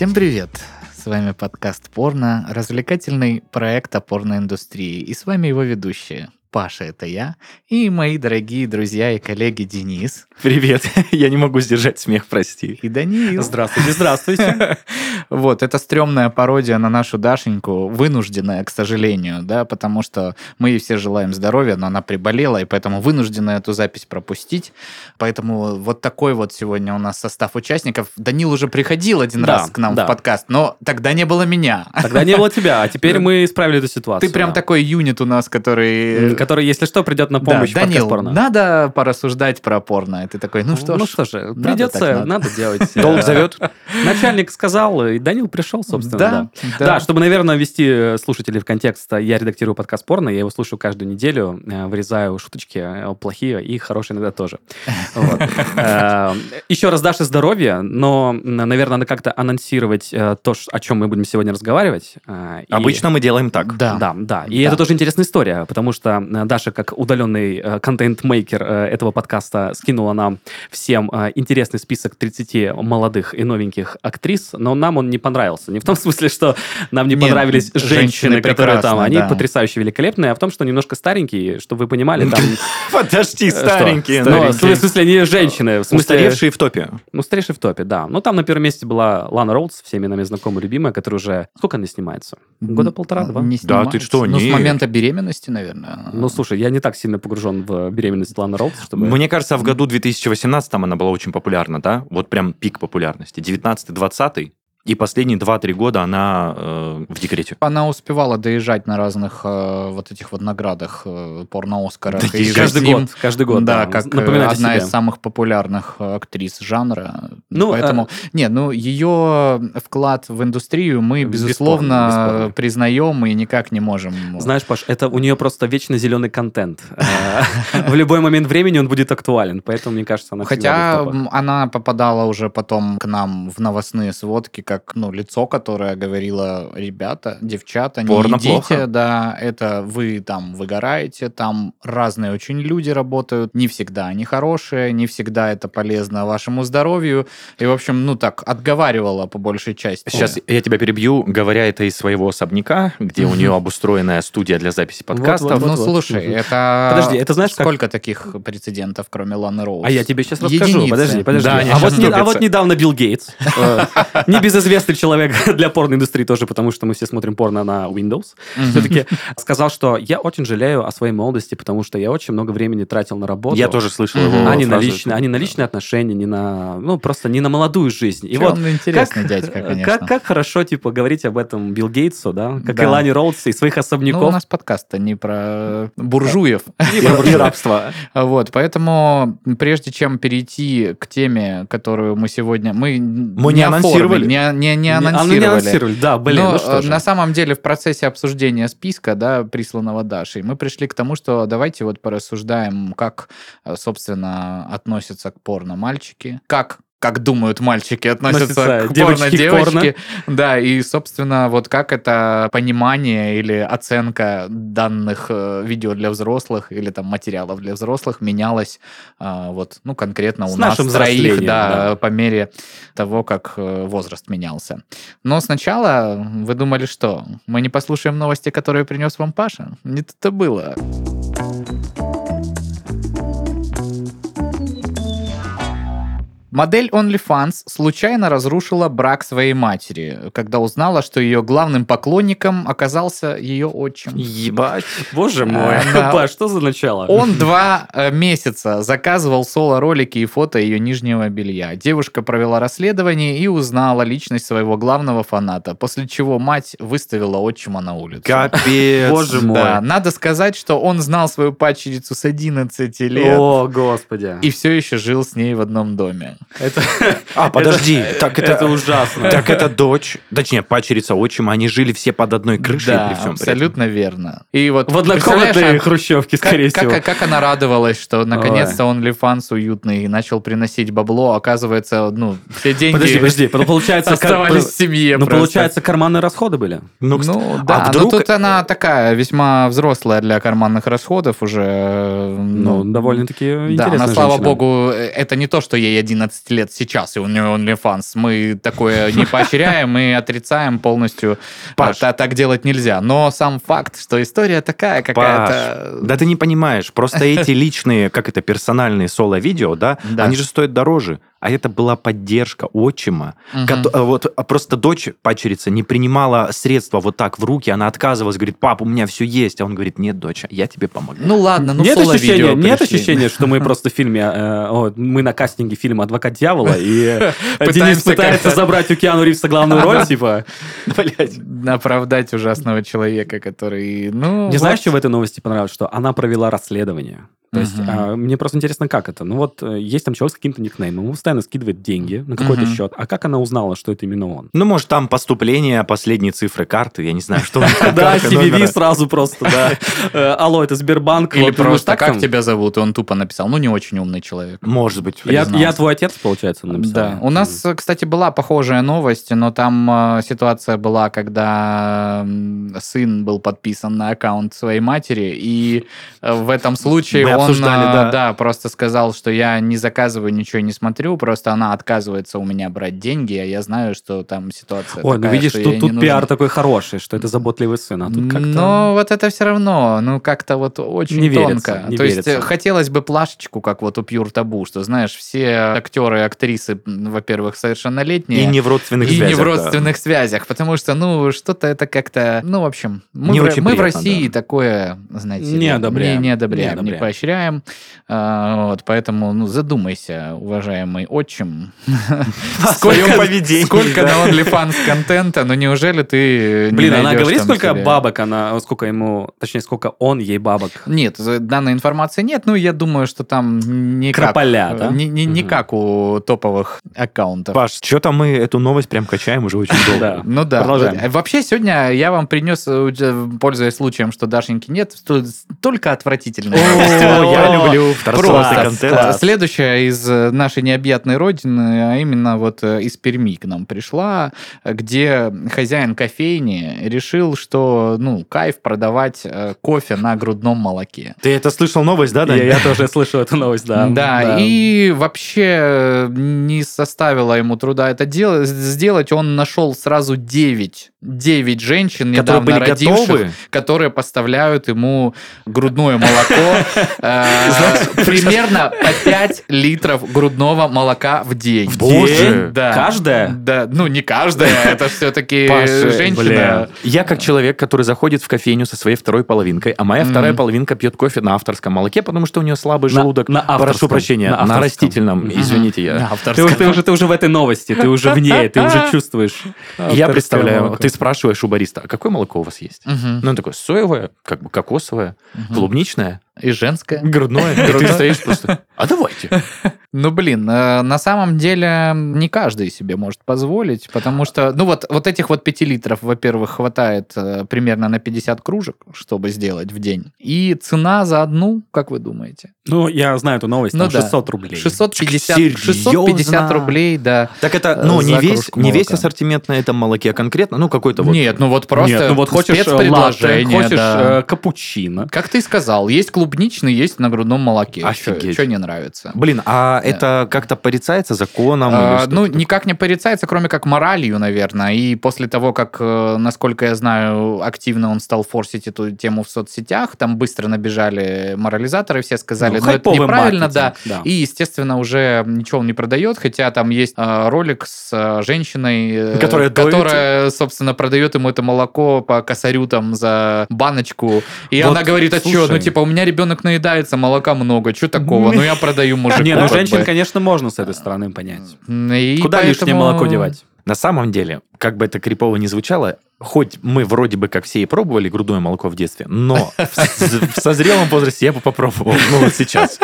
Всем привет! С вами подкаст «Порно», развлекательный проект о порноиндустрии. И с вами его ведущие. Паша, это я, и мои дорогие друзья и коллеги Денис. Привет, я не могу сдержать смех, прости. И Даниил. Здравствуйте, здравствуйте. Вот, это стрёмная пародия на нашу Дашеньку, вынужденная, к сожалению, да, потому что мы ей все желаем здоровья, но она приболела, и поэтому вынуждена эту запись пропустить. Поэтому вот такой вот сегодня у нас состав участников. Данил уже приходил один Да, раз к нам да. в подкаст, но тогда не было меня. Тогда не было тебя, а теперь мы исправили эту ситуацию. Ты прям да. такой юнит у нас, который... Который, если что, придет на Да, помощь подкаст Данил, порно. надо порассуждать про порно. И ты такой, ну что ж, ну что же, придется, надо. надо. делать. Долг зовет? Начальник сказал, и Данил пришел, собственно, Да, да. да. Да, чтобы, наверное, ввести э, слушателей в контекст, я редактирую подкаст порно, я его слушаю каждую неделю, э, вырезаю шуточки э, плохие и хорошие иногда тоже. Вот. Еще раз Даше здоровья, но, наверное, надо как-то анонсировать то, о чем мы будем сегодня разговаривать. и- Обычно мы делаем так. Да. Да, да. И Да. это тоже интересная история, потому что Даша, как удаленный э, контент-мейкер э, этого подкаста, скинула нам всем э, интересный список 30 молодых и новеньких актрис, но нам он не понравился. Не в том смысле, что нам не Не, понравились женщины женщины, которые там, они да. потрясающе великолепные, а в том, что немножко старенькие, чтобы вы понимали, там... Подожди, э, старенькие. Ну, в старенькие. смысле, не женщины, в смысле... Устаревшие в топе. Ну, старейший в топе, да. Ну, там на первом месте была Лана Роудс, всеми нами знакомая, любимая, которая уже... Сколько она снимается? Года полтора-два? Не Да, ты что, Ну, с не- момента беременности, наверное. Ну, слушай, я не так сильно погружен в беременность Ланы Роудс, чтобы... Мне кажется, в году 2018 она была очень популярна, да? Вот прям пик популярности. 19-20 и последние 2-3 года она э, в декрете. Она успевала доезжать на разных э, вот этих вот наградах э, порно-Оскарах. Да, и каждый затем- год, каждый год, Да, да. как э, одна себе. из самых популярных э, актрис жанра. Ну, Поэтому, не, ну, ее вклад в индустрию мы, Бесспорно, безусловно, бесспорно. признаем и никак не можем. Знаешь, Паш, это у нее просто вечно зеленый контент. Э, В любой момент времени он будет актуален, поэтому, мне кажется, она Хотя она попадала уже потом к нам в новостные сводки, как ну, лицо, которое говорило, ребята, девчата, не Порно идите, плохо». да, это вы там выгораете, там разные очень люди работают, не всегда они хорошие, не всегда это полезно вашему здоровью, и, в общем, ну так, отговаривала по большей части. Сейчас я тебя перебью, говоря это из своего особняка, где у нее обустроенная студия для записи подкастов. Ну, слушай, это... Подожди, это знаешь, как- Сколько таких прецедентов, кроме Ланы Роуз? А я тебе сейчас расскажу. Единицы. Подожди, подожди. Да, а, вот не- а вот недавно Билл Гейтс, э, небезызвестный человек для порноиндустрии тоже, потому что мы все смотрим порно на Windows, Мгм. все-таки сказал, что я очень жалею о своей молодости, потому что я очень много времени тратил на работу. Я тоже слышал его а не на личные, а не на личные отношения, не на, ну, просто не на молодую жизнь. И вот интересный как, дядька, конечно. Как, как хорошо, типа, говорить об этом Билл Гейтсу, да, как Да. и Лане Роудс и своих Ну, у особняков. нас подкаст-то не про буржуев. И про- и рабство. Вот, поэтому прежде чем перейти к теме, которую мы сегодня... Мы, Мы не анонсировали. Не, не, не А, ну, анонсировали. не анонсировали, да, блин, Но, ну что э, же. на самом деле в процессе обсуждения списка, да, присланного Дашей, мы пришли к тому, что давайте вот порассуждаем, как, э, собственно, относятся к порно мальчики, как как думают мальчики, относятся Относятся к порно-девочке. Да, и, собственно, вот как это понимание или оценка данных э, видео для взрослых или там материалов для взрослых менялось а, вот, ну, конкретно у С нас троих, да, да. по мере того, как э, возраст менялся. Но сначала вы думали, что мы не послушаем новости, которые принес вам Паша? Не тут-то было. Модель OnlyFans случайно разрушила брак своей матери, когда узнала, что ее главным поклонником оказался ее отчим. Ебать. Боже мой, А, да. Паш, что за начало? Он два э, месяца заказывал соло-ролики и фото ее нижнего белья. Девушка провела расследование и узнала личность своего главного фаната, после чего мать выставила отчима на улицу. Капец. Боже мой. Да, надо сказать, что он знал свою падчерицу с 11 лет О, господи. и все еще жил с ней в одном доме. Это, А, подожди, так это... это ужасно. Так это дочь, точнее, падчерица отчима, они жили все под одной крышей да, при всем при абсолютно верно. И вот В однокомнатной а хрущевке, как, скорее как- всего. как она радовалась, что наконец-то OnlyFans уютный начал приносить бабло. Оказывается, ну, все деньги Подожди, подожди, получается... кар- оставались в семье. Ну, просто. получается, карманные расходы были. Ну, Ну, да, а но вдруг... тут она такая весьма взрослая для карманных расходов уже. Ну, Ну, довольно-таки да, интересная она, слава женщина. богу, э, это не то, что ей 11 18 лет сейчас, и у него OnlyFans. Мы такое не поощряем и отрицаем полностью. Паш. А, та- так делать нельзя. Но сам факт, что история такая какая-то... Да ты не понимаешь, просто эти личные, как это, персональные соло-видео, да, Да. они же стоят дороже. А это была поддержка отчима. Мгм. Кото- э, Вот а просто дочь пачерица не принимала средства вот так в руки, она отказывалась, говорит, пап, у меня все есть. А он говорит, нет, доча, я тебе помогу. Ну ладно, ну нет ощущения, нет пришли. ощущения, что мы просто в фильме, э, о, мы на кастинге фильма «Адвокат дьявола», и Денис пытается забрать у Киану Ривза главную роль, типа. Блядь. Оправдать ужасного человека, который... Ну, Не знаешь, что в этой новости понравилось? Что она провела расследование. То есть, а, мне просто интересно, как это. Ну вот, э, есть там человек с каким-то никнеймом, постоянно скидывает деньги на какой-то Мгм. счет. А как она узнала, что это именно он? Ну, может, там поступление, последние цифры карты, я не знаю, что Да, CVV сразу просто, да. Э, Алло, это Сбербанк. Или ну, просто «Как тебя зовут?» И он тупо написал. Ну, не очень умный человек. Может быть. Я, твой отец, получается, он написал. Да. У нас, кстати, была похожая новость, но там э, ситуация была, когда сын был подписан на аккаунт своей матери, и э, в этом случае он да. просто сказал, что я не заказываю, ничего не смотрю, просто она отказывается у меня брать деньги, а я знаю, что там ситуация Ой, ну такая, видишь, что тут, тут не пиар такой хороший, что это заботливый сын, а тут как-то... Но вот это все равно, ну как-то вот очень Не верится, тонко. не То есть верится. э, хотелось бы плашечку, как вот у Пьюр Табу, что знаешь, все актеры и актрисы, во-первых, совершеннолетние. И не в родственных и связях. не в да. родственных связях, потому что, ну, что-то это как-то, ну, в общем, мы, Не в, очень мы в приятно, России да. такое, знаете, Не одобряем. Не, не одобряем, Не не, одобряем. поощряем. А, вот, поэтому, ну, задумайся, уважаемый отчим, О своем поведении, сколько да. на OnlyFans контента, ну, неужели ты Блин, она говорит, сколько бабок она, сколько ему, точнее, сколько он ей бабок. Нет, данной информации нет, ну, я думаю, что там не Крополя, да? не, не- не Мгм. как у топовых аккаунтов. Паш, что-то мы эту новость прям качаем уже очень долго. Да. Ну да. Продолжаем. Э, Вообще сегодня я вам принес, э, пользуясь случаем, что Дашеньки нет, только отвратительные новости. О, Вот я люблю Просто следующая из э, нашей необъятной родины, а именно вот э, из Перми к нам пришла, где хозяин кофейни решил, что ну кайф продавать э, кофе на грудном молоке. Ты это слышал новость, да, Я, Дань? я тоже слышал эту новость, да. Да, и вообще э, не составило ему труда это сделать. Он нашел сразу 9, 9 женщин, Которые недавно были родивших, готовы? которые поставляют ему грудное молоко. Примерно по 5 литров грудного молока в день. В Боже! Да. Каждая? Да, ну не каждая, это все-таки Паша, женщина. Я как человек, который заходит в кофейню со своей второй половинкой, а моя вторая половинка пьет кофе на авторском молоке, потому что у нее слабый желудок. на авторском. Прошу прощения, На растительном. Извините, я. Ты, уже, в этой новости, ты уже в ней, ты уже чувствуешь. Я представляю, ты спрашиваешь у бариста, а какое молоко у вас есть? Ну, он такой, соевое, как бы кокосовое, клубничное, И женская. грудное. И ты стоишь просто, а давайте. Ну, блин, э, на самом деле не каждый себе может позволить, потому что, ну, вот, вот этих вот 5 литров, во-первых, хватает э, примерно на 50 кружек, чтобы сделать в день. И цена за одну, как вы думаете? Ну, я знаю эту новость, Ну там да. 600 рублей. 650, Серьезно? 650 рублей, да. Так это, ну, не весь, не весь ассортимент на этом молоке, а конкретно, ну, какой-то вот... Нет, ну вот просто Нет, ну вот хочешь э, латте, спецпредложение, хочешь да. э, капучино. Как ты сказал, есть клубничный, есть на грудном молоке. Офигеть. Что не нравится? Блин, а это как-то порицается законом? А, ну, такое? никак не порицается, кроме как моралью, наверное. И после того, как, э, насколько я знаю, активно он стал форсить эту тему в соцсетях, там быстро набежали морализаторы, все сказали, Ну, ну, это хайповый неправильно, да. маркетинг, да. И, естественно, уже ничего он не продает, хотя там есть э, ролик с э, женщиной, э, Которая которая, собственно, продает ему это молоко по косарю там за баночку. И Вот, она говорит, а что, ну, типа, у меня ребенок наедается, молока много, что такого? Ну, я продаю мужику. Не, ну женщин, конечно, можно с этой стороны понять. Куда лишнее молоко девать? На самом деле, как бы это крипово не звучало, хоть мы вроде бы как все и пробовали грудное молоко в детстве, но в созрелом возрасте я бы попробовал, ну вот сейчас.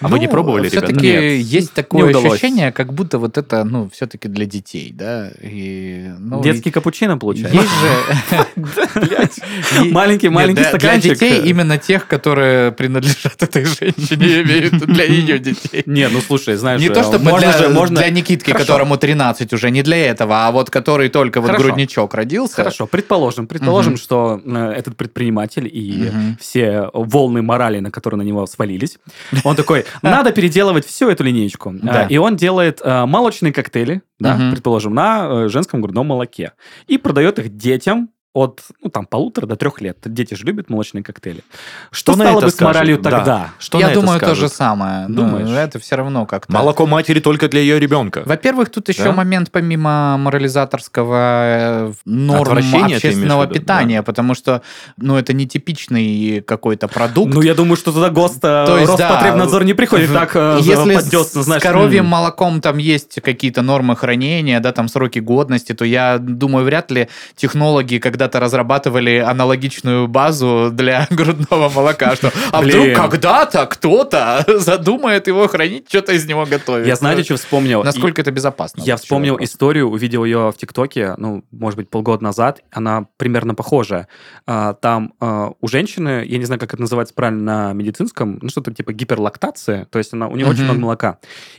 А вы не пробовали, ребята? все-таки есть такое ощущение, как будто вот это, ну, все-таки для детей, да? Ну, Детский капучино, получается. Есть же... Маленький, маленький Нет, для- стаканчик. Для детей именно тех, которые принадлежат этой женщине, я имею в виду для ее детей. Не, ну слушай, знаешь, Не э, то, чтобы можно для, Никитки, которому 13 уже, не для этого, а вот который только вот грудничок родился. Хорошо, предположим, предположим, Мгм. что э, этот предприниматель и Мгм. все волны морали, на которые на него свалились, он такой, надо переделывать всю эту линейку. А, И он делает а, молочные коктейли, да, предположим, на э, женском грудном молоке. И продает их детям от ну, там, полутора до трех лет. Дети же любят молочные коктейли. Что, на стало бы с моралью Да. тогда? Что Я думаю, то же самое. Ну, Думаешь? это все равно как-то. Молоко матери только для ее ребенка. Во-первых, тут еще Да? момент помимо морализаторского э, норм общественного виду? питания, потому что, ну, это не типичный какой-то продукт. Ну, я думаю, что туда ГОСТ, э, То есть, да, Роспотребнадзор не приходит так э, Если под дёсна, с коровьим м. молоком там есть какие-то нормы хранения, да, там сроки годности, то я думаю, вряд ли технологи когда-то разрабатывали аналогичную базу для грудного молока, что а вдруг когда-то кто-то задумает его хранить, что-то из него готовить. Я знаете, что вспомнил? Насколько это безопасно? Я вспомнил историю, увидел ее в ТикТоке, ну, может быть, полгода назад. Она примерно похожая. А, Там а, у женщины, я не знаю, как это называется правильно на медицинском, ну, что-то типа гиперлактация, то есть она, у нее очень много молока.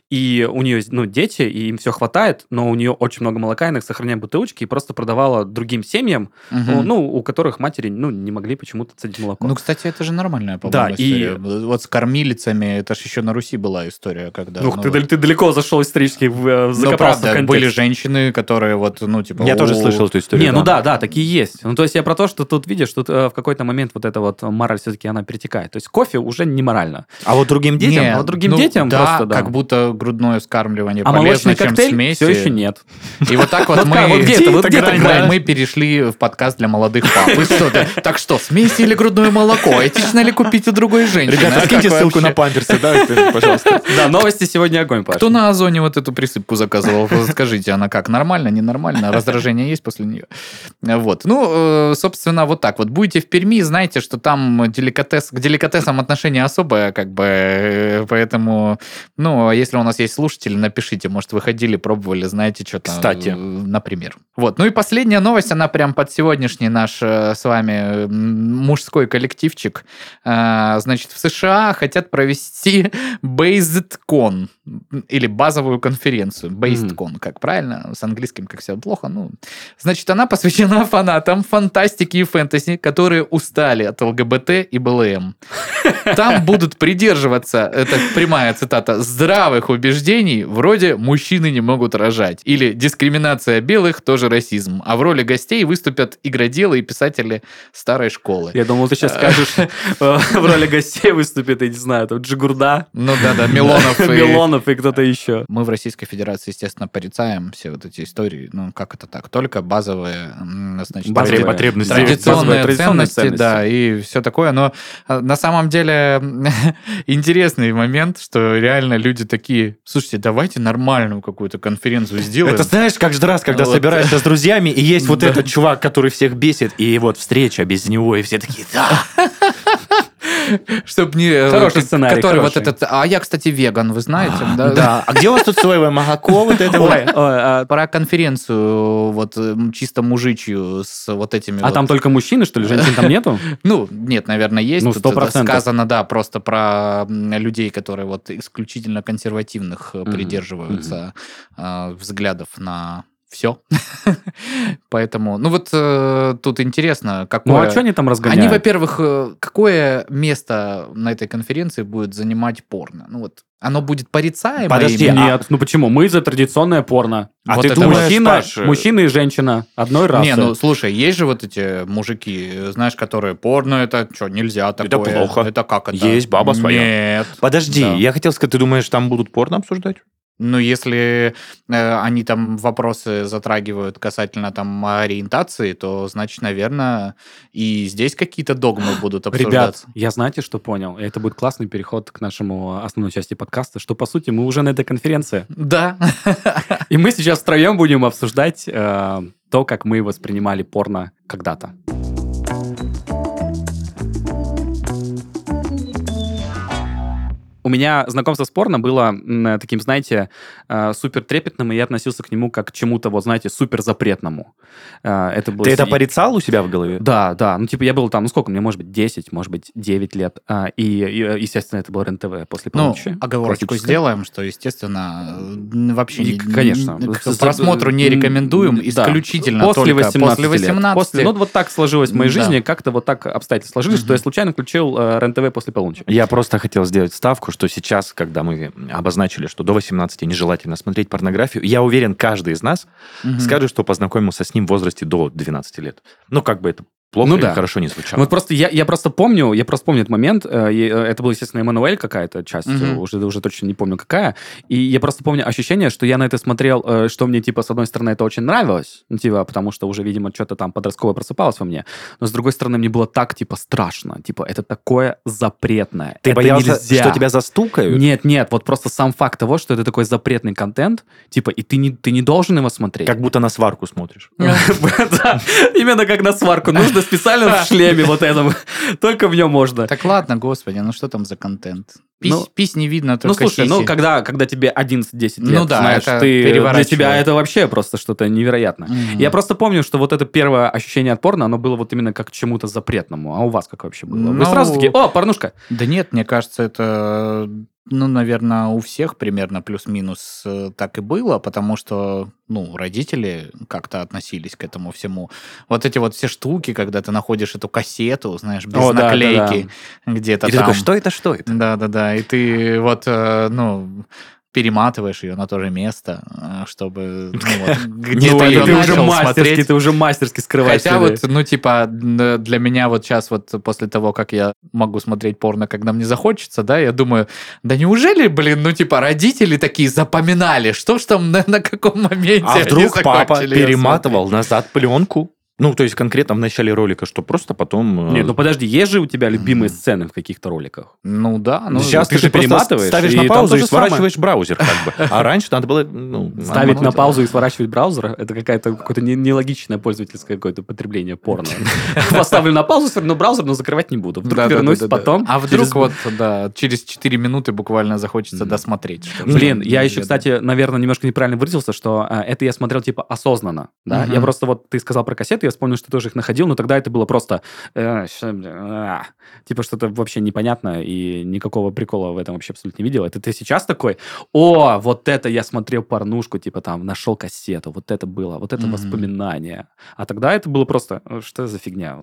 И у нее, ну, дети, и им все хватает, но у нее очень много молока, и она их сохраняет в бутылочке и просто продавала другим семьям, Мгм. ну, у которых матери, ну, не могли почему-то цедить молоко. Ну, кстати, это же нормальная, Да, по-моему, и- история. Вот с кормилицами, это же еще на Руси была история, когда... Ух, ну, ты, вот- ты далеко зашел исторически, в, э, Ну, закопался в правда, контекст. были женщины, которые вот, ну, типа... Я тоже «О, слышал эту историю. Не, ну да, да, такие есть. Ну, то есть я про то, что тут, видишь, тут э, в какой-то момент вот эта вот мораль все-таки она перетекает. То есть кофе уже не морально. А вот другим детям? Не, а вот другим ну, детям да, просто, да. как будто грудное вскармливание А полезно, молочный чем коктейль смеси. все еще нет. И вот так вот мы... вот где-то, вот где-то. Мы перешли в подкаст для молодых пап. Что? Так что, смеси или грудное молоко? Этично ли купить у другой женщины? Ребята, А скиньте ссылку на памперсы, да, пожалуйста. Да, новости сегодня огонь, Паш. Кто на Озоне вот эту присыпку заказывал? Скажите, она как, нормально, ненормально? Раздражение есть после нее? Вот. Ну, э, собственно, вот так вот. Будете в Перми, знаете, что там деликатес, к деликатесам отношение особое, как бы, э, поэтому, ну, а если у нас есть слушатели, напишите, может, вы ходили, пробовали, знаете, что-то. Кстати. э, Например. Вот. Ну и последняя новость, она прям под сегодняшний наш э, с вами мужской коллективчик. А, Значит, в США хотят провести BasedCon или базовую конференцию. BasedCon, как правильно? С английским как все плохо. Ну, значит, она посвящена фанатам фантастики и фэнтези, которые устали от ЛГБТ и БЛМ. Там будут придерживаться, это прямая цитата, здравых убеждений, вроде «мужчины не могут рожать» или «дискриминация белых тоже расизм». А в роли гостей выступят игроделы и писатели старой школы. Я думал, ты сейчас скажешь, э, в роли гостей выступит, я не знаю, там Джигурда, Ну да-да, Милонов. Милонов и кто-то еще. Мы в Российской Федерации, естественно, порицаем все вот эти истории. Ну, как это так? Только базовые, значит, Базовые потребности. традиционные, ценности, да, и все такое. Но а, на самом деле интересный момент, что реально люди такие, слушайте, давайте нормальную какую-то конференцию сделаем. Это знаешь, как же раз, когда собираешься с друзьями, и есть вот этот чувак, который всех бесит, и вот встреча без него, и все такие, да. Чтобы не... э, Хороший сценарий, Который вот хороший. этот... А я, кстати, веган, вы знаете, да? Да. А где у вас тут соевое молоко вот это вот? Ой, ой, а Про конференцию вот чисто мужичью с вот этими а вот там только мужчины, что ли? Женщин там нету? Ну, нет, наверное, есть. Ну, 100%. это сказано, да, просто про людей, которые вот исключительно консервативных э, придерживаются э, взглядов на все. Поэтому, ну вот э, тут интересно, какое... Ну, а что они там разгоняют? Они, во-первых, э, какое место на этой конференции будет занимать порно? Ну вот, оно будет порицаемо? Подожди, именно? Нет, ну почему? Мы за традиционное порно. А Вот ты это думаешь, мужчина, Паш, мужчина и женщина одной расы. Не, ну слушай, есть же вот эти мужики, знаешь, которые порно, это что, нельзя такое. Это плохо. Это как это? Есть баба своя. Нет. Подожди, Да. я хотел сказать, ты думаешь, там будут порно обсуждать? Ну, если э, они там вопросы затрагивают касательно там ориентации, то, значит, наверное, и здесь какие-то догмы будут Ребят, обсуждаться. я знаете, что понял? Это будет классный переход к нашему основной части подкаста, что, по сути, мы уже на этой конференции. Да. И мы сейчас втроем будем обсуждать э, то, как мы воспринимали порно когда-то. У меня знакомство с порно было м, таким, знаете, э, супер трепетным, и я относился к нему как к чему-то, вот, знаете, супер запретному. Э, Это было Ты это си- порицал у себя в голове? Да, да. Ну, типа, я был там, ну, сколько мне, может быть, 10, может быть, 9 лет. А, И, и, естественно, это был РЕН-ТВ после Ну, полуночи. оговорочку сделаем, что, естественно, э, вообще И, не- конечно. не- к С- просмотру не рекомендуем, да. исключительно после только 18 после лет. 18. После- ну, вот так сложилось в моей Да. жизни, как-то вот так обстоятельства сложились, что я случайно включил э, РЕН-ТВ после полуночи. Я просто хотел сделать ставку, что сейчас, когда мы обозначили, что до 18 нежелательно смотреть порнографию, я уверен, каждый из нас Мгм. скажет, что познакомился с ним в возрасте до 12 лет. Ну, как бы это плохо Ну или да. хорошо не звучало. Вот просто я, я просто помню, я просто помню этот момент. э, э, Это был, естественно, Эммануэль какая-то часть, э, уже, уже точно не помню какая. И я просто помню ощущение, что я на это смотрел, э, что мне, типа, с одной стороны, это очень нравилось, ну, типа, потому что уже, видимо, что-то там подростковое просыпалось во мне. Но, с другой стороны, мне было так, типа, страшно. Типа, это такое запретное. Ты это боялся, нельзя. что тебя застукают? Нет, нет, вот просто сам факт того, что это такой запретный контент, типа, и ты не, ты не должен его смотреть. Как будто на сварку смотришь. Именно как на сварку. Нужно специально в шлеме вот этом. Только в нем можно. Так ладно, господи, ну что там за контент? Пись, Ну, пись не видно, Ну, только слушай, ну, сиси. когда, когда тебе 11-10 лет, Ну да, знаешь, ты, для тебя это вообще просто что-то невероятное. Мгм. Я просто помню, что вот это первое ощущение от порно, оно было вот именно как к чему-то запретному. А у вас как вообще было? Вы Ну, сразу такие, о, порнушка. Да нет, мне кажется, это, ну, наверное, у всех примерно плюс-минус э, так и было, потому что, ну, родители как-то относились к этому всему. Вот эти вот все штуки, когда ты находишь эту кассету, знаешь, без О, да, да, наклейки где-то И ты там. такой, что это, что это? Да-да-да, и ты вот, э, ну, перематываешь ее на то же место, э, чтобы ну, вот, Ну, ты и ее ты уже начал мастерски, смотреть. ты уже мастерски скрываешь. Хотя вот, ну, типа, для меня вот сейчас вот после того, как я могу смотреть порно, когда мне захочется, да, я думаю, да неужели, блин, ну, типа, родители такие запоминали, что ж там на, на каком моменте А вдруг папа перематывал назад пленку? Ну, то есть конкретно в начале ролика, что просто потом... э, Нет, ну подожди, есть же у тебя любимые сцены в каких-то роликах? Ну, да, ну, Сейчас ты ты, же перематываешь, ставишь и на паузу и же самое. сворачиваешь браузер, как бы. А раньше надо было ну, Ставить на паузу и сворачивать браузер, это какая-то какое-то не- нелогичное пользовательское какое-то потребление порно. Поставлю на паузу, сверну браузер, но закрывать не буду. Вдруг вернусь потом. А вдруг вот, да, через 4 минуты буквально захочется досмотреть. Блин, я еще, кстати, наверное, немножко неправильно выразился, что а, это я смотрел типа осознанно, да. Я просто вот ты сказал про кассеты, я вспомнил, что тоже их находил, но тогда это было просто э, а, типа что-то вообще непонятно и никакого прикола в этом вообще абсолютно не видел. Это ты сейчас такой, о, вот это я смотрел порнушку, типа там нашел кассету, вот это было, вот это воспоминание. А тогда это было просто, «Э, что за фигня.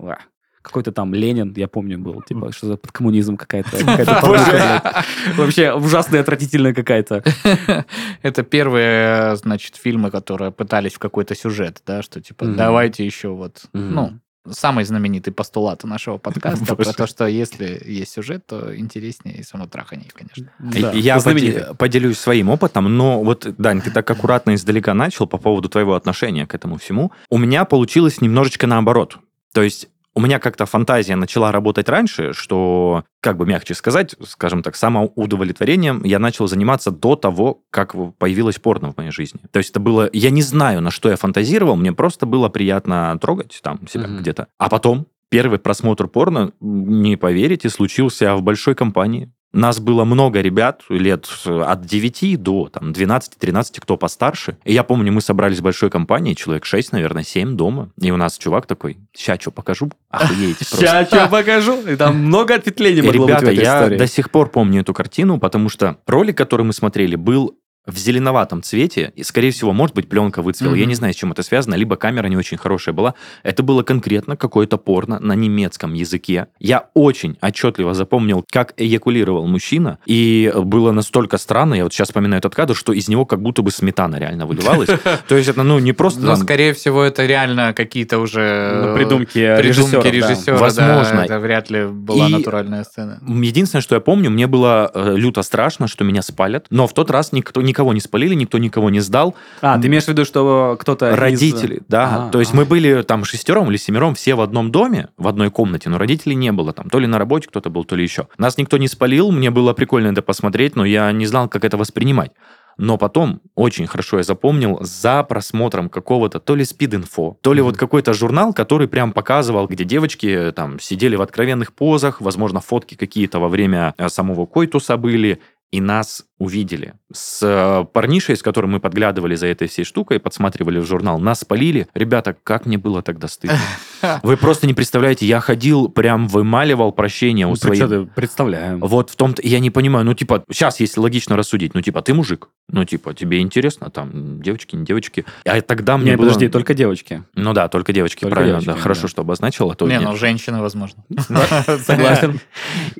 Какой-то там Ленин, я помню, был. Типа, что за подкоммунизм какая-то. какая-то. Вообще ужасная, отвратительная какая-то. Это первые, значит, фильмы, которые пытались в какой-то сюжет, да, что типа давайте еще вот, ну, самый знаменитый постулат нашего подкаста про Боже. то, что если есть сюжет, то интереснее и само трахание, конечно. Да, Я знаменитый. поде- поделюсь своим опытом, но вот, Дань, ты так аккуратно издалека начал по поводу твоего отношения к этому всему. У меня получилось немножечко наоборот. То есть у меня как-то фантазия начала работать раньше, что, как бы мягче сказать, скажем так, самоудовлетворением я начал заниматься до того, как появилось порно в моей жизни. То есть это было... Я не знаю, на что я фантазировал, мне просто было приятно трогать там себя Мгм. где-то. А потом первый просмотр порно, не поверите, случился в большой компании. Нас было много ребят, лет от 9 до там, 12-13, кто постарше. И я помню, мы собрались в большой компании, человек 6, наверное, 7 дома. И у нас чувак такой, ща что покажу, просто. Сейчас что покажу. И там много ответвлений могло быть в ребята, этой я истории. до сих пор помню эту картину, потому что ролик, который мы смотрели, был в зеленоватом цвете, и, скорее всего, может быть, пленка выцвела. Я Мгм. не знаю, с чем это связано, либо камера не очень хорошая была. Это было конкретно какое-то порно на немецком языке. Я очень отчетливо запомнил, как эякулировал мужчина, и было настолько странно, я вот сейчас вспоминаю этот кадр, что из него как будто бы сметана реально выливалась. То есть это, ну, не просто... Но, скорее всего, это реально какие-то уже... Ну, придумки э, придумки режиссера, Возможно. это вряд ли была натуральная сцена. Единственное, что я помню, мне было э, люто страшно, что меня спалят. Но в тот раз никто, никого не спалили, никто никого не сдал. А, ты имеешь в виду, что кто-то из- Родители, да. А, То есть а. мы были там шестером или семером, все в одном доме, в одной комнате, но родителей не было там. То ли на работе кто-то был, то ли еще. Нас никто не спалил, мне было прикольно это посмотреть, но я не знал, как это воспринимать. Но потом, очень хорошо я запомнил, за просмотром какого-то то ли спид-инфо, то ли вот какой-то журнал, который прям показывал, где девочки э, там сидели в откровенных позах, возможно, фотки какие-то во время э, самого койтуса были, и нас увидели. С э, парнишей, с которым мы подглядывали за этой всей штукой, подсматривали в журнал, нас спалили. Ребята, как мне было тогда стыдно. Вы просто не представляете, я ходил, прям вымаливал прощение у Ну, своих... представляем. Вот в том-то я не понимаю, ну типа, сейчас, если логично рассудить, ну типа, ты мужик, ну типа, тебе интересно, там, девочки, не девочки. А тогда мне Не, было- подожди, только девочки. Ну да, только девочки, Только правильно, девочки, да, хорошо, да. что обозначила. то Не, нет. ну, женщины, возможно. Согласен.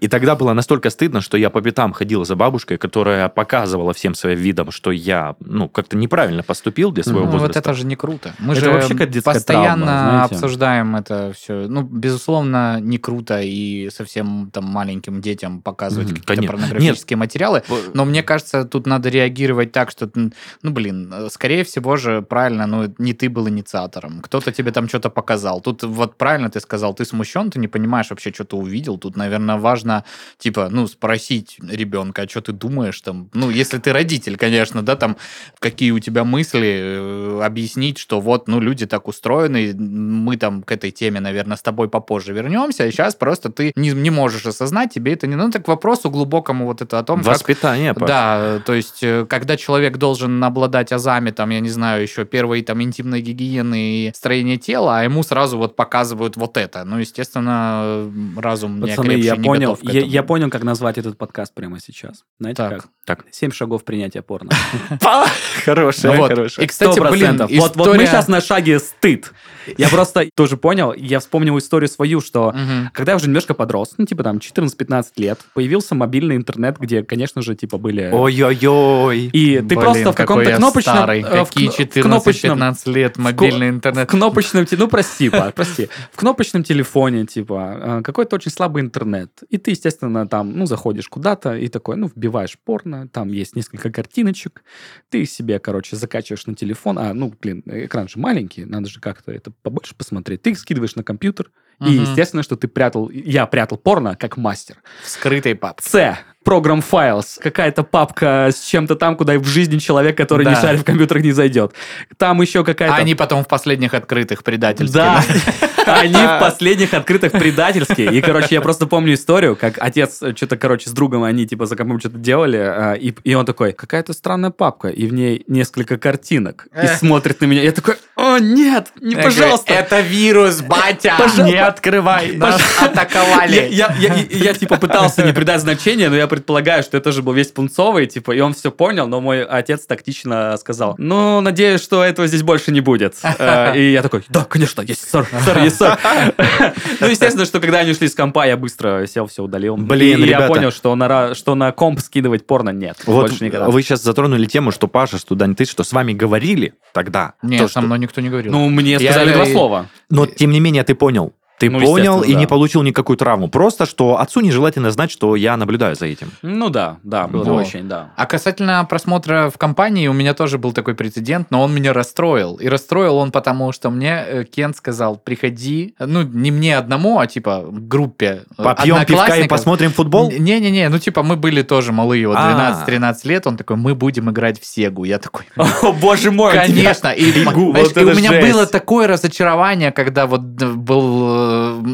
И тогда было настолько стыдно, что я по пятам ходил за бабушкой, бабушкой, которая показывала всем своим видом, что я, ну, как-то неправильно поступил для своего Ну, возраста. вот это же не круто. Мы Это же вообще постоянно травма, знаете. обсуждаем это все. Ну, безусловно, не круто и совсем там маленьким детям показывать Мгм, какие-то конечно. порнографические материалы. Но мне кажется, тут надо реагировать так, что, ну, блин, э, скорее всего же, правильно, ну, не ты был инициатором. Кто-то тебе там что-то показал. Тут вот правильно ты сказал, ты смущен, ты не понимаешь вообще, что ты увидел. Тут, наверное, важно, типа, ну, спросить ребенка, а что ты думаешь там? Ну, если ты родитель, конечно, да, там, какие у тебя мысли, э, объяснить, что вот, ну, люди так устроены, мы там к этой теме, наверное, с тобой попозже вернемся, а сейчас просто ты не, не можешь осознать, тебе это не... Ну, так к вопросу глубокому вот это о том, как Воспитание, Паш. да, то есть, э, когда человек должен обладать азами, там, я не знаю, еще первой там интимной гигиены и строения тела, а ему сразу вот показывают вот это. Ну, естественно, разум не Пацаны, окрепший, я не понял, я, я понял, как назвать этот подкаст прямо сейчас. Знаете Так. как? Так. Семь шагов принятия порно. Хорошая, хорошая. И, кстати, блин. Вот, мы сейчас на шаге стыд. Я просто тоже понял, я вспомнил историю свою, что когда я уже немножко подрос, ну, типа там 14-15 лет, появился мобильный интернет, где, конечно же, типа были... Ой-ой-ой. И ты просто в каком-то кнопочном... старый. э, в Какие кно- в кнопочном- 14-15 лет, мобильный интернет. В кнопочном, ну прости, прости, в кнопочном телефоне, типа, э, какой-то очень слабый интернет. И ты, естественно, там, ну, заходишь куда-то и такой, ну, вбиваешь порно, там есть несколько картиночек, ты себе, короче, закачиваешь на телефон, а, ну, блин, экран же маленький, надо же как-то это побольше посмотреть. Ты их скидываешь на компьютер, и, естественно, что ты прятал, я прятал порно как мастер. В скрытой папке. С. Program Files. Какая-то папка с чем-то там, куда в жизни человек, который не Да. шарит в компьютерах, не зайдет. Там еще какая-то... Они потом в последних открытых предательских. Да, они в последних открытых предательские. И, короче, я просто помню историю, как отец что-то, короче, с другом, они типа за компом что-то делали, а, и, и он такой, какая-то странная папка, и в ней несколько картинок. И смотрит на меня. Я такой, о, нет, не, Я пожалуйста. говорю, Это вирус, батя! Пожалуйста. Не открывай! Нас атаковали! я, я, я, я, типа пытался не придать значения, но я предполагаю, что это же был весь пунцовый, типа, и он все понял, но мой отец тактично сказал, ну, надеюсь, что этого здесь больше не будет. Э, И я такой, да, конечно, есть, сэр, сэр, есть, сэр. Ну, естественно, что когда они ушли с компа, я быстро сел, все удалил. Блин, И я понял, что на, что на комп скидывать порно нет. Вот больше никогда. вы сейчас затронули тему, что Паша, что Дань, ты, что с вами говорили тогда. Нет, то, со что- мной никто не говорил. Ну, мне Я- сказали два я- слова. Но тем не менее ты понял. Ты Ну, понял и да. не получил никакую травму. Просто, что отцу нежелательно знать, что я наблюдаю за этим. Ну да, да, было Во. очень, да. А касательно просмотра в компании, у меня тоже был такой прецедент, но он меня расстроил. И расстроил он потому, что мне э, Кент сказал, приходи, ну, не мне одному, а типа группе э, Попьем пивка и посмотрим футбол? Не-не-не, ну типа мы были тоже малые, вот А. 12-13 лет, он такой, мы будем играть в Сегу. Я такой, О, боже мой. Конечно, и, у меня было такое разочарование, когда вот э, был,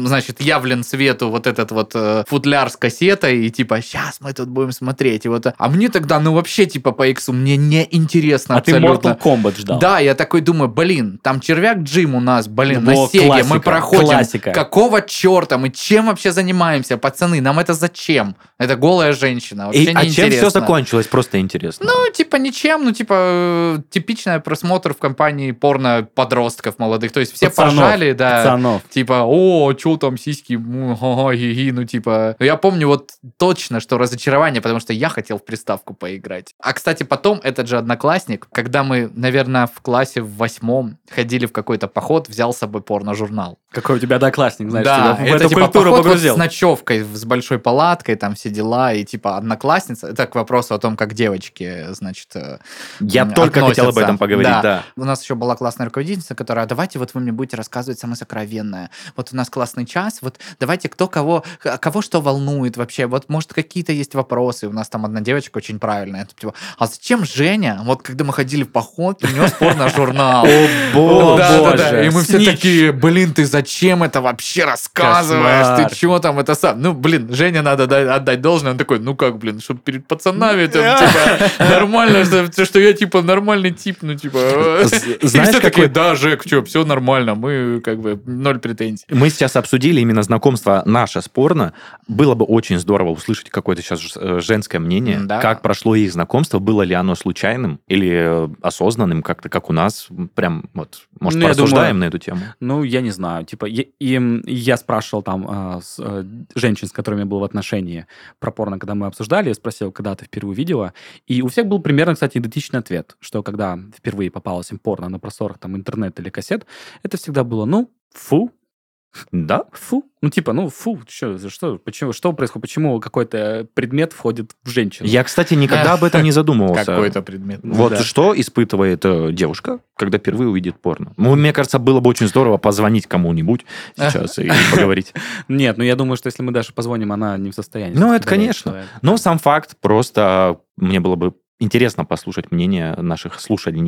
значит, явлен свету вот этот вот э, футляр с кассетой, и типа, сейчас мы тут будем смотреть. И вот, а мне тогда, ну вообще, типа, по иксу, мне не интересно А ты абсолютно. Mortal Kombat ждал. Да, я такой думаю, блин, там червяк Джим у нас, блин, Во, на Сеге, классика, мы проходим. классика. Какого черта? Мы чем вообще занимаемся, пацаны? Нам это зачем? Это голая женщина, вообще И- а чем все закончилось? Просто интересно. Ну, типа, ничем, ну, типа, э, типичный просмотр в компании порно-подростков молодых. То есть все Пацанов, поржали, да. Пацанов. Типа, о, что там сиськи, му, ага, ги-ги», ну, типа... Я помню вот точно, что разочарование, потому что я хотел в приставку поиграть. А, кстати, потом этот же одноклассник, когда мы, наверное, в классе в восьмом ходили в какой-то поход, взял с собой порно-журнал. Какой у тебя одноклассник, знаешь, да, тебя в это эту типа культуру поход вот погрузил. с ночевкой, с большой палаткой, там все дела, и типа одноклассница. Это к вопросу о том, как девочки, значит, э, Я только хотел об этом поговорить, да. У нас еще была классная руководительница, которая, «А давайте вот вы мне будете рассказывать самое сокровенное. Вот у нас классный час, вот давайте кто кого, кого что волнует вообще. Вот может какие-то есть вопросы. У нас там одна девочка очень правильная. Типа, а зачем Женя, вот когда мы ходили в поход, принес порно-журнал? О, боже. И мы все такие, блин, ты зачем это вообще рассказываешь? Ты чего там это сам? Ну, блин, Женя надо да- отдать должное. Он такой, ну как, блин, чтобы перед пацанами типа, нормально, что, я, типа, нормальный тип, ну, типа... Знаешь, такие, да, Жек, что, все нормально, мы, как бы, ноль претензий. Мы сейчас обсудили именно знакомство наше с порно. Было бы очень здорово услышать какое-то сейчас э, женское мнение, Да. как прошло их знакомство, было ли оно случайным или э, осознанным, как-то как у нас. Прям вот, может, Ну, порассуждаем думаю, на эту тему. Ну, я не знаю. Типа, я, и, я спрашивал там а, с, э, женщин, с которыми я был в отношении про порно, когда мы обсуждали, я спросил, когда ты впервые видела. И у всех был примерно, кстати, идентичный ответ, что когда впервые попалось им порно на просторах там интернета или кассет, это всегда было, ну, фу, Да? фу. Ну, типа, ну, фу, что, что, почему, что происходит, почему какой-то предмет входит в женщину? Я, кстати, никогда об этом не задумывался. Какой-то предмет. Вот Да. что испытывает э, девушка, когда впервые увидит порно. Ну, мне кажется, было бы очень здорово позвонить кому-нибудь сейчас и поговорить. Нет, ну, я думаю, что если мы даже позвоним, она не в состоянии. Ну, это конечно. Но сам факт, просто мне было бы интересно послушать мнение наших слушателей,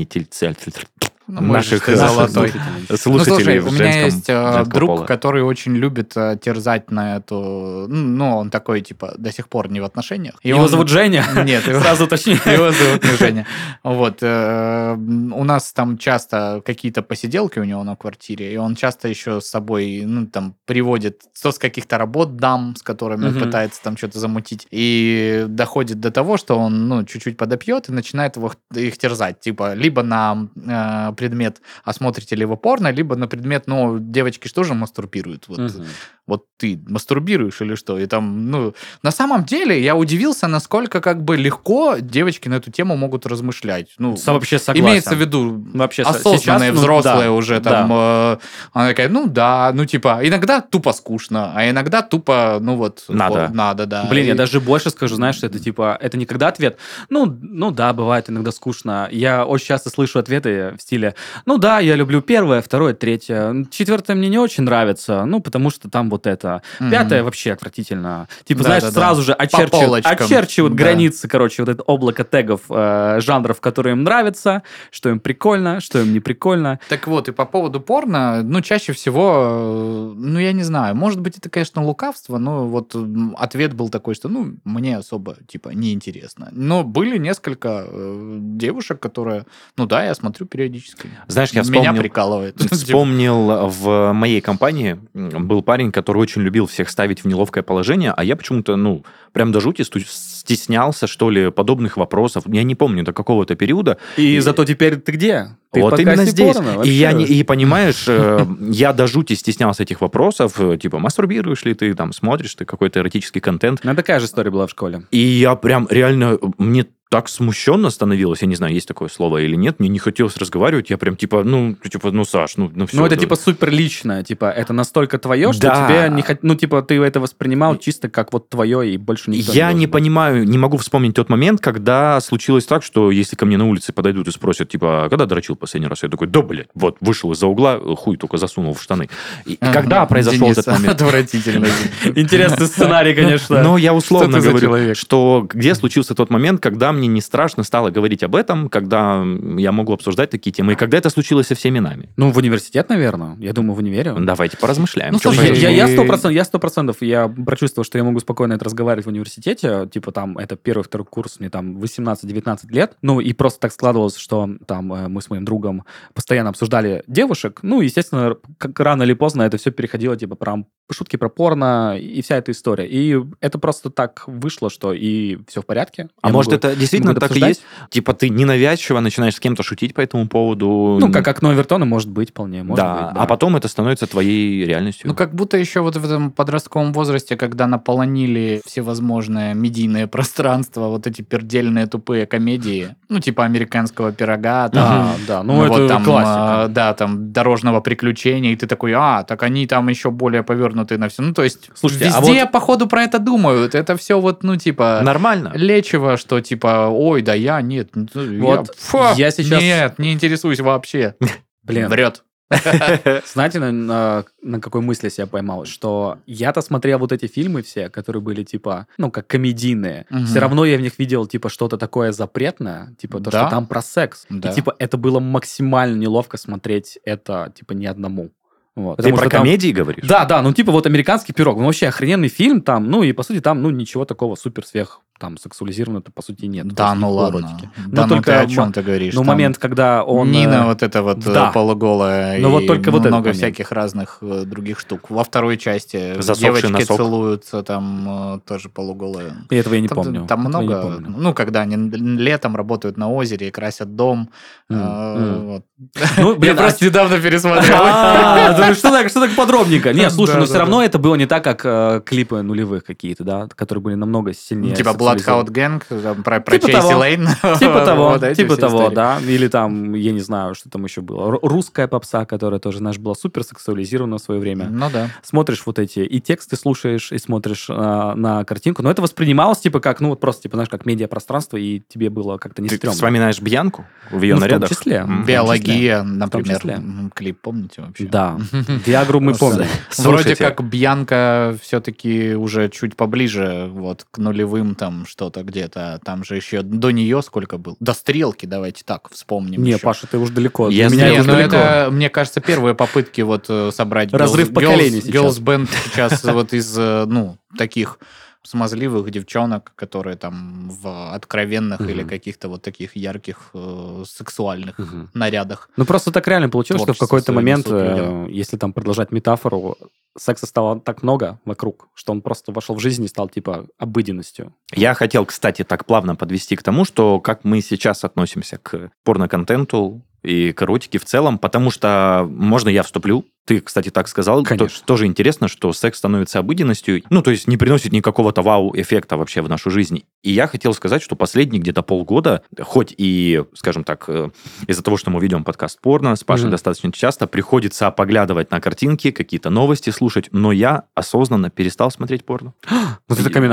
Ну, наших золотой. слушателей. ну, слушай, у меня есть э, друг, пола. который очень любит э, терзать на эту... Ну, он такой, типа, до сих пор не в отношениях. И Его он- зовут Женя? Нет, его- Сразу уточни. Его зовут не Женя. Вот. э, У нас там часто какие-то посиделки у него на квартире, и он часто еще с собой, ну, там, приводит то с каких-то работ дам, с которыми он пытается там что-то замутить, и доходит до того, что он, ну, чуть-чуть подопьет и начинает его, их терзать. Типа, либо на э, предмет, а смотрите ли вы порно, либо на предмет, ну, девочки что же мастурбируют? Вот, Мгм. вот ты мастурбируешь или что? И там, ну, на самом деле я удивился, насколько как бы легко девочки на эту тему могут размышлять. Ну, Со- Вообще согласен. имеется в виду Вообще, со- осознанные сейчас, ну, взрослые да, уже там. э, она такая, ну да, ну типа, иногда тупо скучно, а иногда тупо, ну вот, Надо. вот, надо, да. Блин, я И- даже больше скажу, знаешь, что это типа, это никогда ответ. Ну, ну да, бывает иногда скучно. Я очень часто слышу ответы в стиле, ну да, я люблю первое, второе, третье. Четвертое мне не очень нравится, ну потому что там вот это. Мгм. Пятое вообще отвратительно. Типа, Да, знаешь, да, да. сразу же очерчивают, очерчивают Да. границы, короче, вот это облако тегов, э, жанров, которые им нравятся, что им прикольно, что им не прикольно. Так вот, и по поводу порно, ну, чаще всего, э, ну, я не знаю, может быть, это, конечно, лукавство, но вот ответ был такой, что, ну, мне особо, типа, неинтересно. Но были несколько э, девушек, которые, ну, да, я смотрю периодически. Знаешь, я Меня вспомнил, прикалывает. вспомнил в моей компании был парень, который очень любил всех ставить в неловкое положение, а я почему-то, ну, прям до жути стеснялся, что ли, подобных вопросов. Я не помню до какого-то периода. И зато теперь ты где? Ты вот именно здесь. порно, и я не, и понимаешь, э, я до жути стеснялся этих вопросов, э, типа, мастурбируешь ли ты, там, смотришь ты какой-то эротический контент. Ну, такая же история была в школе. И я прям реально, мне так смущенно становилось, я не знаю, есть такое слово или нет, мне не хотелось разговаривать, я прям типа, ну, типа, ну, Саш, ну, ну все. Ну, это типа супер личное, типа, это настолько твое, что Да. тебе не хот... Ну, типа, ты это воспринимал чисто как вот твое, и больше никто Я не быть. понимаю, не могу вспомнить тот момент, когда случилось так, что если ко мне на улице подойдут и спросят, типа, «А когда дрочил последний раз, я такой, да, блядь, вот, вышел из-за угла, хуй только засунул в штаны. И, и когда произошел Денис, этот момент? Отвратительно. Интересный сценарий, конечно. Но я условно говорю, что где случился тот момент, когда мне не страшно стало говорить об этом, когда я могу обсуждать такие темы, и когда это случилось со всеми нами. Ну, в университет, наверное. Я думаю, в универе. Давайте поразмышляем. Ну, Чё слушай, Я- сто процентов, я сто процентов, я прочувствовал, что я могу спокойно это разговаривать в университете, типа там это первый, второй курс, мне там 18-19 лет, ну и просто так складывалось, что там э, мы с моим другом постоянно обсуждали девушек, ну, естественно, как рано или поздно это все переходило, типа, про шутки про порно и вся эта история. И это просто так вышло, что и все в порядке. А Я может, могу- это действительно так и есть? Типа ты ненавязчиво начинаешь с кем-то шутить по этому поводу. Ну, как окно Овертона может быть вполне, может да, быть, а потом это становится твоей реальностью. Ну, как будто еще вот в этом подростковом возрасте, когда наполонили всевозможные медийные пространства, вот эти пердельные тупые комедии, ну, типа американского пирога, там, Да, да, ну, это вот там, классика. а, да, там, дорожного приключения, и ты такой, а, так они там еще более повернуты на все. Ну, то есть, Слушайте, а везде, походу, про это думают. Это все вот, ну, типа... Нормально. Лечево, что типа, ой, да я, нет, ну, Вот я, фу, я сейчас- Нет, не интересуюсь вообще. Блин, Врет. Знаете, на, на, на какой мысли себя поймал? Что я-то смотрел вот эти фильмы все, которые были типа, ну, как комедийные. Мгм. Все равно я в них видел, типа, что-то такое запретное, типа, то, Да. что там про секс. Да. И, типа, это было максимально неловко смотреть это, типа, ни одному. Вот. Ты Потому про что там- комедии говоришь? Да, да, ну, типа, вот «Американский пирог», ну, вообще охрененный фильм там, ну, и, по сути, там, ну, ничего такого супер там сексуализировано-то по сути нет. То Да, ну ладно. эротики. Да, Но ну только ты о чем ты говоришь? Ну, Там момент, когда он... Нина э, вот эта вот э, да. полуголая Ну, вот и только вот этот много момент. всяких разных э, других штук. Во второй части Засохший девочки носок. целуются, там тоже полуголые. И этого я не там, помню. Там Этого много, помню. ну, когда они летом работают на озере и красят дом. Вот. Ну, Я просто недавно пересмотрел. А, что так, что так подробненько? Нет, слушай, но все равно это было не так, как клипы нулевых какие-то, да, которые были намного сильнее. Типа. Bloodhound Gang, там, про, про Типа Чейзи того. Лейн. Типа того, Вот типа того, истории. да. Или там, я не знаю, что там еще было. Ру- Русская попса, которая тоже, знаешь, была супер сексуализирована в свое время. Ну да. Смотришь вот эти, и тексты слушаешь, и смотришь а, на картинку. Но это воспринималось, типа, как, ну, вот просто, типа, знаешь, как медиапространство, и тебе было как-то не Ты стрёмно. вспоминаешь Бьянку в ее Ну, в том нарядах? числе. Биология, например, числе. клип, помните вообще? Да. Виагру мы помним. Вроде как Бьянка все-таки уже чуть поближе вот к нулевым там что-то где-то. Там же еще до нее сколько был? До стрелки, давайте так вспомним. Не, еще. Паша, ты уж далеко. Я меня Не, это ну далеко. это, мне кажется, первые попытки вот э, собрать Разрыв girls- поколений girls- сейчас. Girls Band сейчас вот из, э, ну, таких смазливых девчонок, которые там в откровенных или Мгм. каких-то вот таких ярких э, сексуальных Мгм. нарядах. Ну, просто так реально получилось, что в какой-то момент, э, если там продолжать метафору, секса стало так много вокруг, что он просто вошел в жизнь и стал, типа, обыденностью. Я хотел, кстати, так плавно подвести к тому, что как мы сейчас относимся к порноконтенту и к эротике в целом, потому что, можно я вступлю? Ты, кстати, так сказал. То- Конечно. тоже интересно, что секс становится обыденностью, ну, то есть не приносит никакого-то вау-эффекта вообще в нашу жизнь. И я хотел сказать, что последние где-то полгода, хоть и, скажем так, э, из-за того, что мы ведем подкаст порно с Пашей Мгм. достаточно часто, приходится поглядывать на картинки, какие-то новости слушать, но я осознанно перестал смотреть порно. Вот это И- камин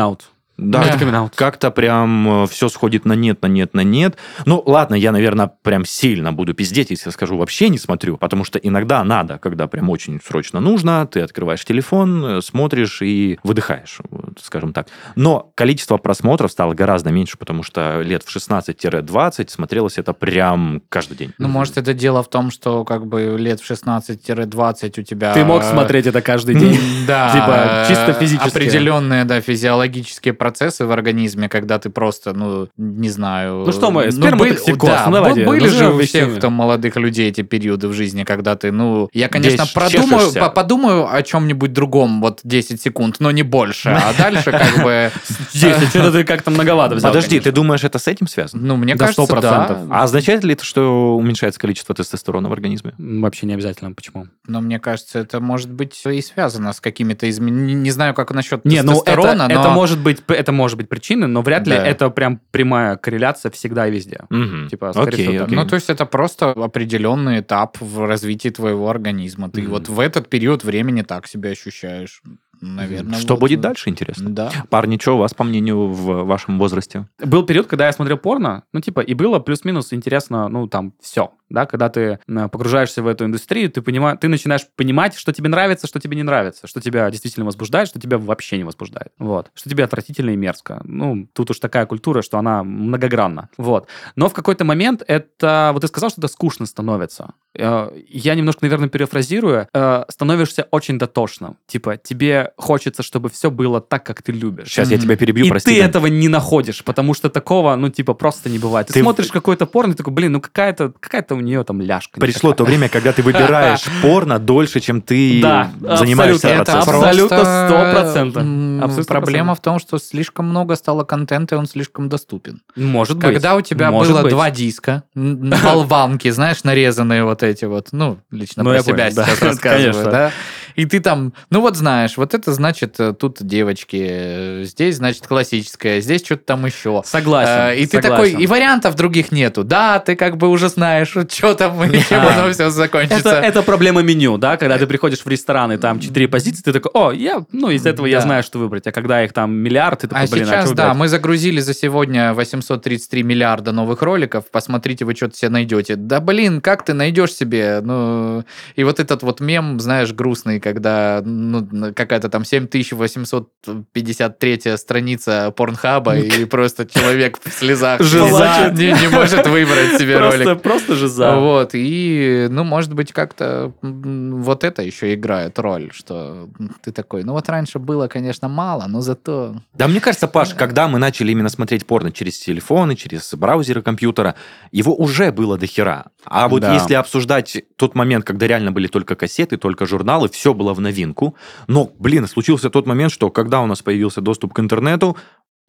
Да, камин-аут. как-то прям все сходит на нет, на нет, на нет. Ну, ладно, я, наверное, прям сильно буду пиздеть, если скажу, вообще не смотрю, потому что иногда надо, когда прям очень срочно нужно, ты открываешь телефон, э, смотришь и выдыхаешь, вот, скажем так. Но количество просмотров стало гораздо меньше, потому что лет в 16-20 смотрелось это прям каждый день. Ну, может, это дело в том, что как бы лет в 16-20 у тебя... Ты мог смотреть это каждый день. Да. Типа, чисто физически. Определенные, да, физиологические процессы в организме, когда ты просто, ну, не знаю... Ну что мы, ну, сперматоксикоз, да, ну давайте, были же назовем у всех там молодых людей эти периоды в жизни, когда ты, ну... Я, конечно, продумаю, по- подумаю о чем-нибудь другом вот 10 секунд, но не больше. А дальше как бы... Здесь, что-то ты как-то многовато взял. Подожди, ты думаешь, это с этим связано? Ну, мне кажется, 100%. да. А означает ли это, что уменьшается количество тестостерона в организме? Вообще не обязательно. Почему? Но мне кажется, это может быть и связано с какими-то изменениями. Не знаю, как насчет Не, ну это, тестостерона, но... это может быть это может быть причиной, но вряд ли Да. это прям прямая корреляция всегда и везде. Мгм. Типа, скорее Окей, всего, окей. Ну, то есть это просто определенный этап в развитии твоего организма. Ты Мгм. вот в этот период времени так себя ощущаешь. Наверное. Что вот, будет э, дальше, интересно? Да. Парни, что у вас, по мнению, в вашем возрасте? Был период, когда я смотрел порно, ну, типа, и было плюс-минус интересно, ну, там, все, да, когда ты погружаешься в эту индустрию, ты, понимаешь, ты начинаешь понимать, что тебе нравится, что тебе не нравится, что тебя действительно возбуждает, что тебя вообще не возбуждает, вот, что тебе отвратительно и мерзко. Ну, тут уж такая культура, что она многогранна, вот. Но в какой-то момент это, вот ты сказал, что это скучно становится. Э, Я немножко, наверное, перефразирую, э, становишься очень дотошным. Типа, тебе хочется, чтобы все было так, как ты любишь. Сейчас я тебя перебью, и прости. ты Дань. этого не находишь, потому что такого, ну, типа, просто не бывает. Ты, Ты- смотришь какой-то порно, и такой, блин, ну какая-то какая у нее там ляжка. Пришло то время, когда ты выбираешь порно дольше, чем ты Да, занимаешься процессом. Это абсолютно просто, 100%. м, Абсолютно Проблема в том, что слишком много стало контента, и он слишком доступен. Может быть. Когда у тебя Может было быть. два диска, болванки, знаешь, нарезанные вот эти вот, ну, лично Ну, про себя понял, да. сейчас рассказываю, да, и ты там, ну вот знаешь, вот это значит э, тут девочки, э, здесь значит классическая, здесь что-то там еще. Согласен. Э, И ты согласен. такой, и вариантов других нету. Да, ты как бы уже знаешь, что там и чем оно все Это, закончится. это проблема меню, да, когда ты приходишь в ресторан, и там четыре позиции, ты такой, о, я, ну, из этого я Да. знаю, что выбрать. А когда их там миллиард, ты такой, А блин, а сейчас, что да, мы загрузили за сегодня 833 миллиарда новых роликов. Посмотрите, вы что-то себе найдете. Да блин, как ты найдешь себе? Ну, и вот этот вот мем, знаешь, грустный, когда ну, какая-то там 7853 страница порнхаба, и просто человек в слезах Жиза. не, не может выбрать себе ролик. Просто, просто же за. Вот, и, ну, может быть, как-то вот это еще играет роль, что ты такой, ну, вот раньше было, конечно, мало, но зато... Да, мне кажется, Паш, когда мы начали именно смотреть порно через телефоны, через браузеры компьютера, его уже было до хера. А вот Да. если обсуждать тот момент, когда реально были только кассеты, только журналы, все было в новинку. Но, блин, случился тот момент, что когда у нас появился доступ к интернету,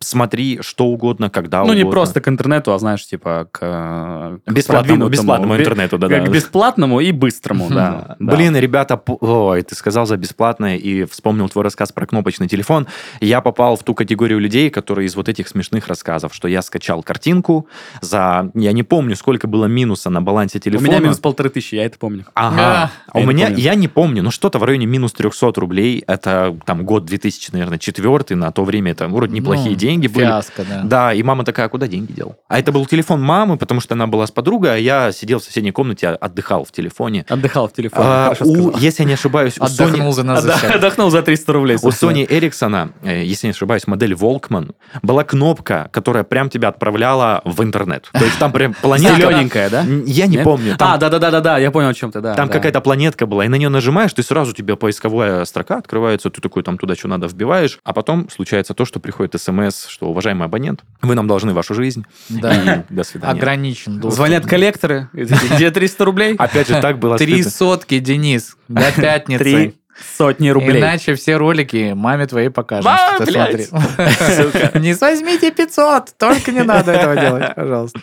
смотри что угодно, когда Ну, угодно. не просто к интернету, а, знаешь, типа к... э, к Бесплатному, бесплатному Бе- интернету, да-да. К бесплатному и быстрому, да. да. Блин, ребята, ой, ты сказал за бесплатное и вспомнил твой рассказ про кнопочный телефон. Я попал в ту категорию людей, которые из вот этих смешных рассказов, что я скачал картинку за, я не помню, сколько было минуса на балансе У телефона. меня минус полторы тысячи, я это помню. Ага. А у меня, я не помню, но что-то в районе минус 300 рублей. Это там год 2000, наверное, четвертый. На то время это вроде неплохие Ну, деньги были. Фиаско, да. Да, и мама такая, «А куда деньги дел? А это был телефон мамы, потому что она была с подругой, а я сидел в соседней комнате, отдыхал в телефоне. Отдыхал в телефоне. А, у, если я не ошибаюсь, у Sony, Отдохнул за нас за. Отдохнул за 300 рублей. у. Sony Ericsson, э, если не ошибаюсь, модель Волкман, была кнопка, которая прям тебя отправляла в интернет. То есть там прям планетка... Зелененькая, да? Я не помню. А, да-да-да-да, я понял, о чем ты, да. Там да. какая-то планетка была, и на нее нажимаешь, ты сразу тебе поисковая строка открывается, ты такой там туда, что надо, вбиваешь, а потом случается то, что приходит смс, что, уважаемый абонент, вы нам должны вашу жизнь, Да. и до свидания. Ограничен доступ. Звонят коллекторы, где 300 рублей? Опять же, так было Три сотки, Денис, до пятницы. Три сотни рублей. Иначе все ролики маме твоей покажем, Мама, что блядь. Не возьмите 500, только не надо этого делать, пожалуйста.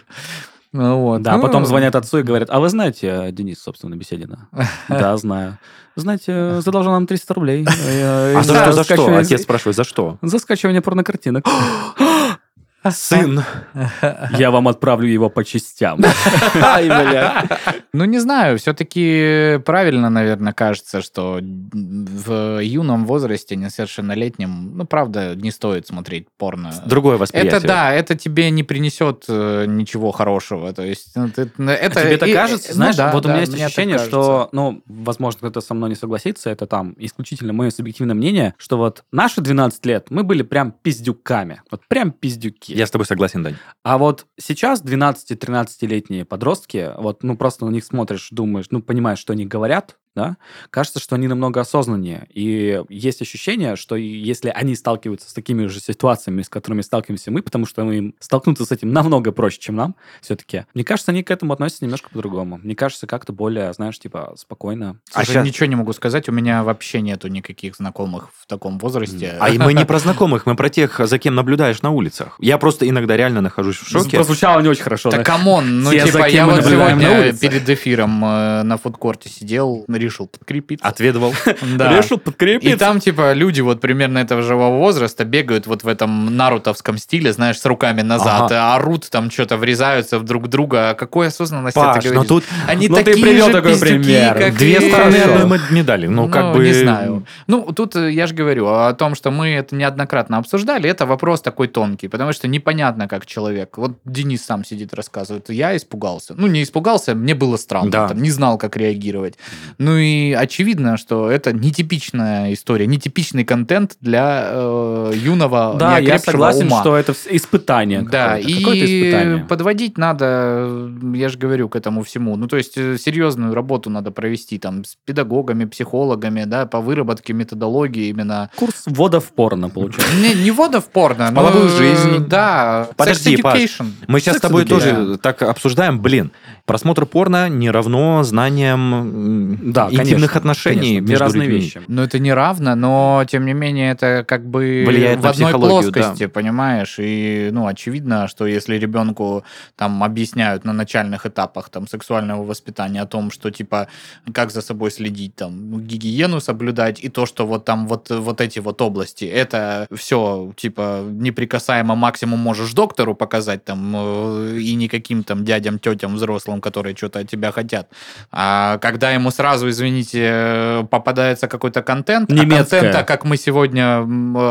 Ну вот. Да, Ну, потом звонят отцу и говорят, а вы знаете Денис, собственно, Беседина? Да, знаю. Знаете, задолжал нам 300 рублей. э, А за за что, Отец спрашивает, за что? За скачивание порнокартинок. Сын. Я вам отправлю его по частям. Ай, бля. Ну, не знаю, все-таки правильно, наверное, кажется, что в юном возрасте, несовершеннолетнем, ну, правда, не стоит смотреть порно. Другое восприятие. Это да, это тебе не принесет э, ничего хорошего. То есть, ну, это... А тебе так и- кажется? ну Знаешь, да, вот у меня есть ощущение, что, ну, возможно, кто-то со мной не согласится, это там исключительно мое субъективное мнение, что вот наши 12 лет мы были прям пиздюками. Вот прям пиздюки. Я с тобой согласен, Дань. А вот сейчас 12-13-летние подростки, вот, ну, просто на них смотришь, думаешь, ну, понимаешь, что они говорят, да, кажется, что они намного осознаннее. И есть ощущение, что если они сталкиваются с такими же ситуациями, с которыми сталкиваемся мы, потому что им столкнуться с этим намного проще, чем нам, все-таки, мне кажется, они к этому относятся немножко по-другому. Мне кажется, как-то более, знаешь, типа, спокойно. А щас- ничего не могу сказать, у меня вообще нету никаких знакомых в таком возрасте. А и мы не про знакомых, мы про тех, за кем наблюдаешь на улицах. Я просто иногда реально нахожусь в шоке. Прозвучало не очень хорошо. Да come on, ну типа я вот сегодня перед эфиром э, на фудкорте сидел, решил подкрепиться. Отведывал. Да. Решил И подкрепиться. там, типа, люди вот примерно этого же возраста бегают вот в этом нарутовском стиле, знаешь, с руками назад, Ага. орут там что-то, врезаются в друг друга. О какой осознанности Паш, это говорит? тут Они Ну, ты такие привел же такой пример. как две и- стороны одной медали. Ну, как бы... не знаю. Ну, тут э, я же говорю о том, что мы это неоднократно обсуждали. Это вопрос такой тонкий, потому что непонятно, как человек. Вот Денис сам сидит, рассказывает. Я испугался. Ну, не испугался, мне было странно. Да. Там, не знал, как реагировать. Ну и очевидно, что это нетипичная история, нетипичный контент для э, юного, Да, я согласен, ума. что это испытание. Да, какое-то. И испытание. подводить надо, я же говорю, к этому всему. Ну, то есть э, серьезную работу надо провести там с педагогами, психологами, да, по выработке методологии именно. Курс ввода в порно, получается. Не, не вода в порно, но, половую жизнь. Да, Подожди, Паш. Мы сейчас с тобой тоже так обсуждаем. Блин, просмотр порно не равно знаниям Да, интимных конечно, отношений конечно, между разные людьми. вещи. Ну, это не равно, но, тем не менее, это как бы Влияет в на одной плоскости, понимаешь? И, ну, очевидно, что если ребенку там объясняют на начальных этапах там сексуального воспитания о том, что, типа, как за собой следить, там, ну, гигиену соблюдать, и то, что вот там вот, вот эти вот области, это все, типа, неприкасаемо максимум можешь доктору показать там, э, и никаким там дядям, тетям, взрослым, которые что-то от тебя хотят. А когда ему сразу извините, э, попадается какой-то контент, Немецкая. а контента, как мы сегодня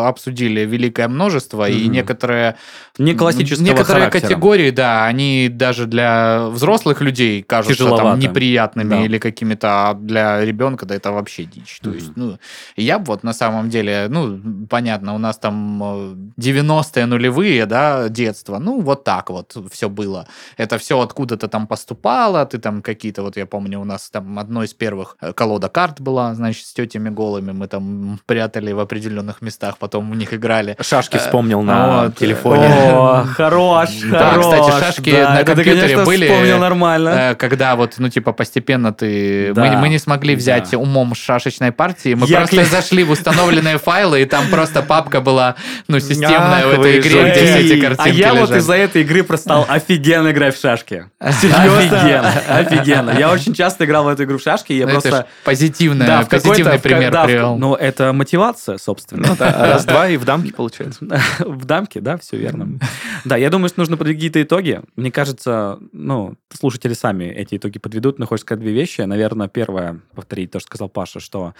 обсудили, великое множество, и Мгм. некоторые Не классического Некоторые характера. категории, да, они даже для взрослых людей кажутся Тяжеловато. там неприятными Да. или какими-то, а для ребенка да это вообще дичь. То Мгм. есть, ну, я бы вот на самом деле, ну, понятно, у нас там э, 90-е нулевые, да, детство, ну, вот так вот все было. Это все откуда-то там поступало, ты там какие-то, вот я помню, у нас там одно из первых э, колода карт была, значит, с тетями голыми, мы там прятали в определенных местах, потом в них играли. Шашки Э, вспомнил на вот. телефоне. О, хорош, Да, хорош. кстати, шашки Да, на компьютере конечно, были, вспомнил нормально. Э, Когда вот, ну, типа, постепенно ты... Да. Мы, мы не смогли взять Да. умом шашечной партии, мы Я просто кля- зашли в установленные файлы, и там просто папка была, ну, системная в этой игре, где все эти картинки А я вот лежат. из-за этой игры просто стал офигенно играть в шашки. Офигенно, офигенно. Я очень часто играл в эту игру в шашки, я Ну, просто... позитивное, Да, в позитивный пример да, привел. Ну, это мотивация, собственно. Раз-два и в дамке получается. В дамке, да, все верно. Да, я думаю, что нужно подвести какие-то итоги. Мне кажется, ну, слушатели сами эти итоги подведут, но хочешь сказать две вещи. Наверное, первое, повторить то, что сказал Паша, что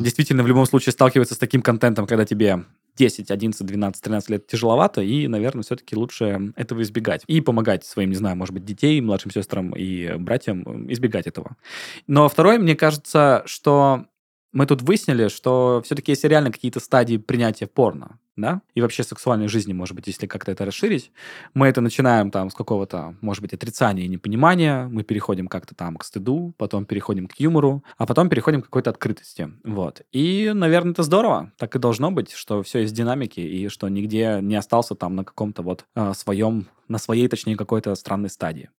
действительно в любом случае сталкиваться с таким контентом, когда тебе 10, 11, 12, 13 лет тяжеловато, и, наверное, все-таки лучше этого избегать. И помогать своим, не знаю, может быть, детей, младшим сестрам и братьям м, избегать этого. Но второе, мне кажется, что мы тут выяснили, что все-таки есть реально какие-то стадии принятия порно, да, и вообще сексуальной жизни, может быть, если как-то это расширить. Мы это начинаем там с какого-то, может быть, отрицания и непонимания, мы переходим как-то там к стыду, потом переходим к юмору, а потом переходим к какой-то открытости, вот. И, наверное, это здорово, так и должно быть, что все из динамики, и что нигде не остался там на каком-то вот а, своем, на своей, точнее, какой-то странной стадии.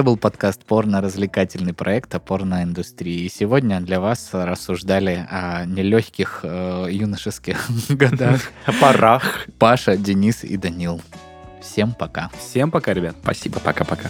Это был подкаст «Порно-развлекательный проект о порноиндустрии». И сегодня для вас рассуждали о нелегких э, юношеских годах Парах. Паша, Денис и Данил. Всем пока. Всем пока, ребят. Спасибо, пока-пока.